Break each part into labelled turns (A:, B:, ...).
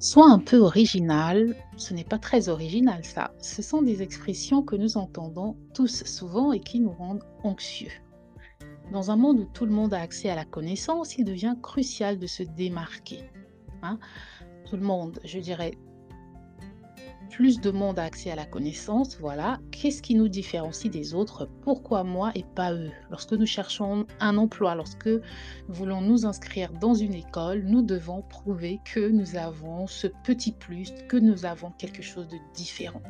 A: Sois un peu original, ce n'est pas très original ça. Ce sont des expressions que nous entendons tous souvent et qui nous rendent anxieux. Dans un monde où tout le monde a accès à la connaissance, il devient crucial de se démarquer. Hein. Tout le monde, je dirais, plus de monde a accès à la connaissance, voilà. Qu'est-ce qui nous différencie des autres? Pourquoi moi et pas eux? Lorsque nous cherchons un emploi, lorsque nous voulons nous inscrire dans une école, nous devons prouver que nous avons ce petit plus, que nous avons quelque chose de différent.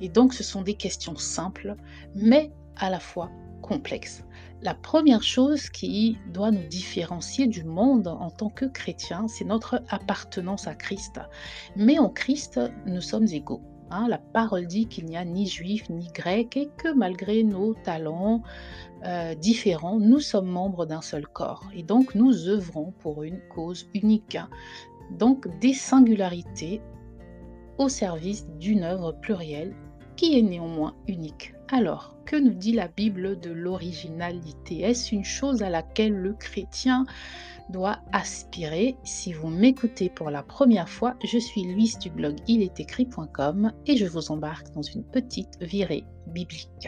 A: Et donc ce sont des questions simples, mais à la fois complexes. La première chose qui doit nous différencier du monde en tant que chrétiens, c'est notre appartenance à Christ. Mais en Christ, nous sommes égaux. Hein. la parole dit qu'il n'y a ni juif ni grec et que malgré nos talents euh, différents, nous sommes membres d'un seul corps. Et donc nous œuvrons pour une cause unique. Donc des singularités au service d'une œuvre plurielle qui est néanmoins unique. Alors, que nous dit la Bible de l'originalité? Est-ce une chose à laquelle le chrétien doit aspirer? Si vous m'écoutez pour la première fois, je suis Louise du blog ilestécrit.com et je vous embarque dans une petite virée biblique.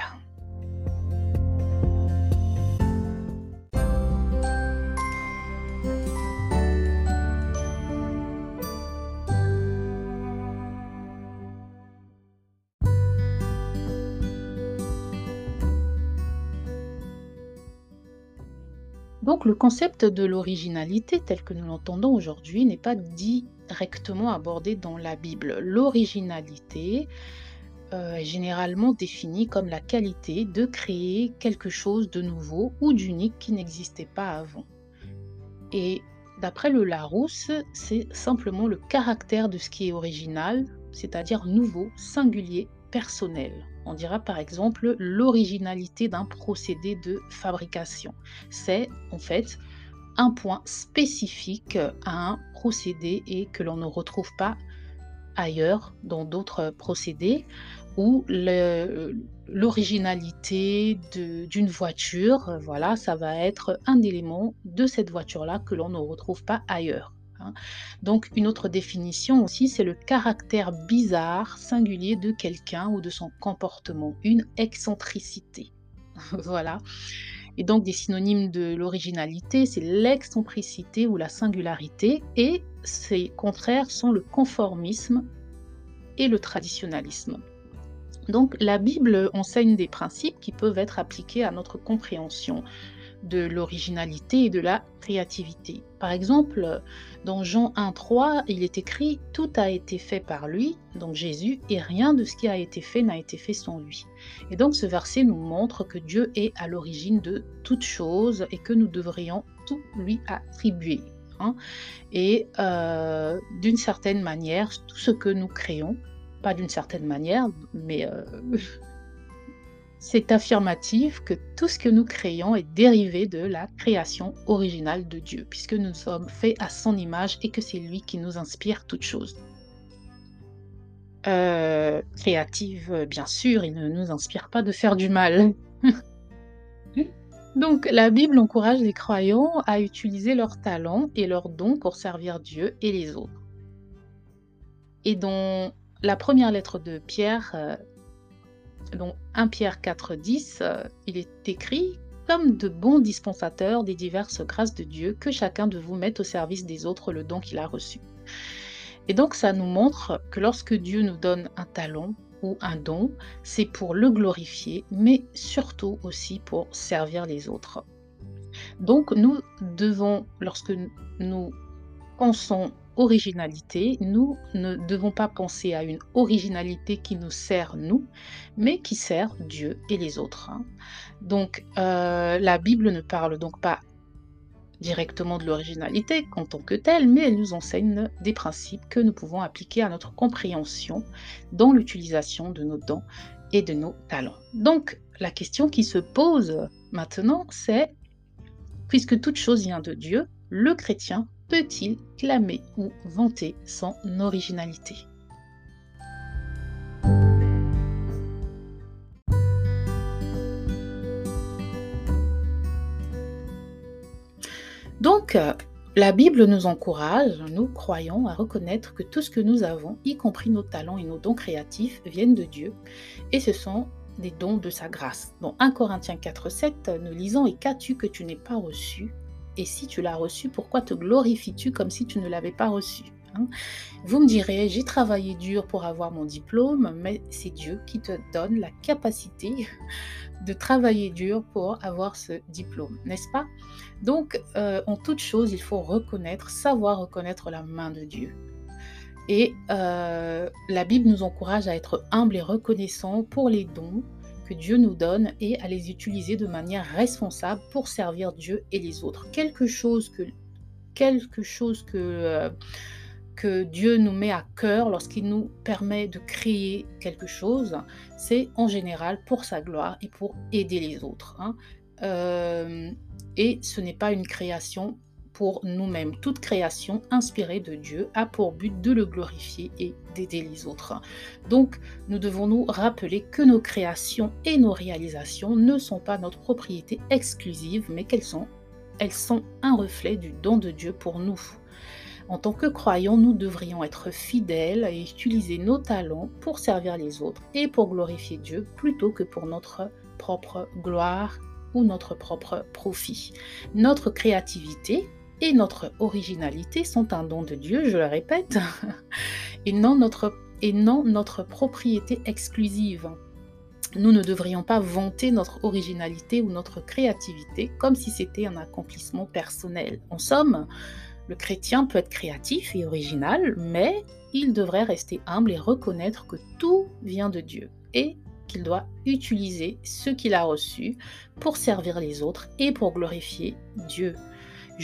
A: Donc le concept de l'originalité tel que nous l'entendons aujourd'hui n'est pas directement abordé dans la Bible. L'originalité euh, est généralement définie comme la qualité de créer quelque chose de nouveau ou d'unique qui n'existait pas avant. Et d'après le Larousse, c'est simplement le caractère de ce qui est original, c'est-à-dire nouveau, singulier, personnel. On dira par exemple l'originalité d'un procédé de fabrication. C'est en fait un point spécifique à un procédé et que l'on ne retrouve pas ailleurs dans d'autres procédés ou l'originalité d'une voiture, voilà, ça va être un élément de cette voiture-là que l'on ne retrouve pas ailleurs. Hein. Donc une autre définition aussi, c'est le caractère bizarre, singulier de quelqu'un ou de son comportement, une excentricité. voilà. Et donc des synonymes de l'originalité, c'est l'excentricité ou la singularité, et ses contraires sont le conformisme et le traditionnalisme. Donc la Bible enseigne des principes qui peuvent être appliqués à notre compréhension de l'originalité et de la créativité. Par exemple, dans Jean 1.3, il est écrit ⁇ Tout a été fait par lui, donc Jésus, et rien de ce qui a été fait n'a été fait sans lui. ⁇ Et donc ce verset nous montre que Dieu est à l'origine de toutes choses et que nous devrions tout lui attribuer. Hein. Et euh, d'une certaine manière, tout ce que nous créons, pas d'une certaine manière, mais... Euh, c'est affirmatif que tout ce que nous créons est dérivé de la création originale de Dieu, puisque nous sommes faits à son image et que c'est lui qui nous inspire toutes choses. Euh, créative, bien sûr, il ne nous inspire pas de faire du mal. Donc la Bible encourage les croyants à utiliser leurs talents et leurs dons pour servir Dieu et les autres. Et dans la première lettre de Pierre, euh, donc 1 Pierre 4, 10, euh, il est écrit comme de bons dispensateurs des diverses grâces de Dieu, que chacun de vous mette au service des autres le don qu'il a reçu. Et donc ça nous montre que lorsque Dieu nous donne un talent ou un don, c'est pour le glorifier, mais surtout aussi pour servir les autres. Donc nous devons, lorsque nous pensons originalité, nous ne devons pas penser à une originalité qui nous sert nous, mais qui sert Dieu et les autres. Hein. Donc euh, la Bible ne parle donc pas directement de l'originalité en tant que telle, mais elle nous enseigne des principes que nous pouvons appliquer à notre compréhension dans l'utilisation de nos dons et de nos talents. Donc la question qui se pose maintenant, c'est, puisque toute chose vient de Dieu, le chrétien peut-il clamer ou vanter son originalité? Donc, La Bible nous encourage, nous croyons, à reconnaître que tout ce que nous avons, y compris nos talents et nos dons créatifs, viennent de Dieu et ce sont des dons de sa grâce. Dans 1 Corinthiens 4, 7, nous lisons Et qu'as-tu que tu n'aies pas reçu? Et si tu l'as reçu, pourquoi te glorifies-tu comme si tu ne l'avais pas reçu hein? Vous me direz J'ai travaillé dur pour avoir mon diplôme, mais c'est Dieu qui te donne la capacité de travailler dur pour avoir ce diplôme, n'est-ce pas? Donc, euh, en toute chose, il faut reconnaître, savoir reconnaître la main de Dieu. Et euh, la Bible nous encourage à être humbles et reconnaissants pour les dons Dieu nous donne et à les utiliser de manière responsable pour servir Dieu et les autres. Quelque chose euh, que Dieu nous met à cœur lorsqu'il nous permet de créer quelque chose, c'est en général pour sa gloire et pour aider les autres. Hein. Euh, et ce n'est pas une création pour nous-mêmes. Toute création inspirée de Dieu a pour but de le glorifier et d'aider les autres. Donc, nous devons nous rappeler que nos créations et nos réalisations ne sont pas notre propriété exclusive, mais qu'elles sont, un reflet du don de Dieu pour nous. En tant que croyants, nous devrions être fidèles et utiliser nos talents pour servir les autres et pour glorifier Dieu plutôt que pour notre propre gloire ou notre propre profit. Notre créativité et notre originalité sont un don de Dieu, je le répète, et non notre, et non notre propriété exclusive. Nous ne devrions pas vanter notre originalité ou notre créativité comme si c'était un accomplissement personnel. En somme, le chrétien peut être créatif et original, mais il devrait rester humble et reconnaître que tout vient de Dieu et qu'il doit utiliser ce qu'il a reçu pour servir les autres et pour glorifier Dieu.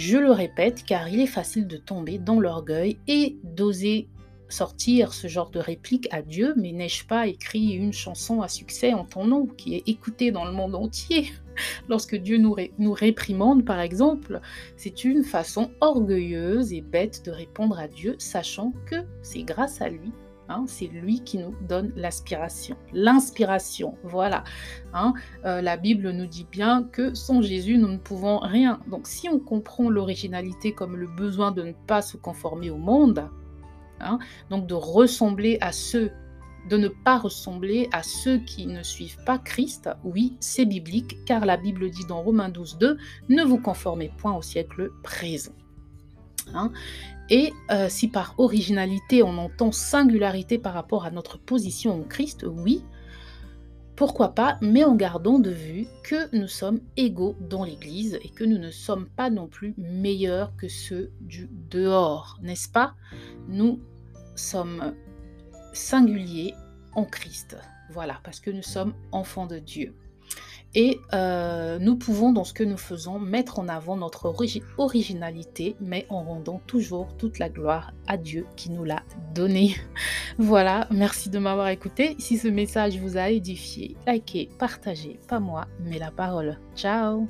A: Je le répète car il est facile de tomber dans l'orgueil et d'oser sortir ce genre de réplique à Dieu, mais n'ai-je pas écrit une chanson à succès en ton nom qui est écoutée dans le monde entier? Lorsque Dieu nous, nous réprimande, par exemple, c'est une façon orgueilleuse et bête de répondre à Dieu, sachant que c'est grâce à lui Hein, c'est lui qui nous donne l'aspiration, l'inspiration. Voilà. Hein. Euh, la Bible nous dit bien que sans Jésus, nous ne pouvons rien. Donc si on comprend l'originalité comme le besoin de ne pas se conformer au monde, Hein. donc de ressembler à ceux, de ne pas ressembler à ceux qui ne suivent pas Christ, oui, c'est biblique, car la Bible dit dans Romains 12, 2, ne vous conformez point au siècle présent. Et euh, si par originalité on entend singularité par rapport à notre position en Christ, oui, pourquoi pas, mais en gardant de vue que nous sommes égaux dans l'Église et que nous ne sommes pas non plus meilleurs que ceux du dehors, n'est-ce pas? Nous sommes singuliers en Christ, voilà, parce que nous sommes enfants de Dieu. Et euh, nous pouvons, dans ce que nous faisons, mettre en avant notre originalité, mais en rendant toujours toute la gloire à Dieu qui nous l'a donnée. voilà, merci de m'avoir écouté. Si ce message vous a édifié, likez, partagez, pas moi, mais la parole. Ciao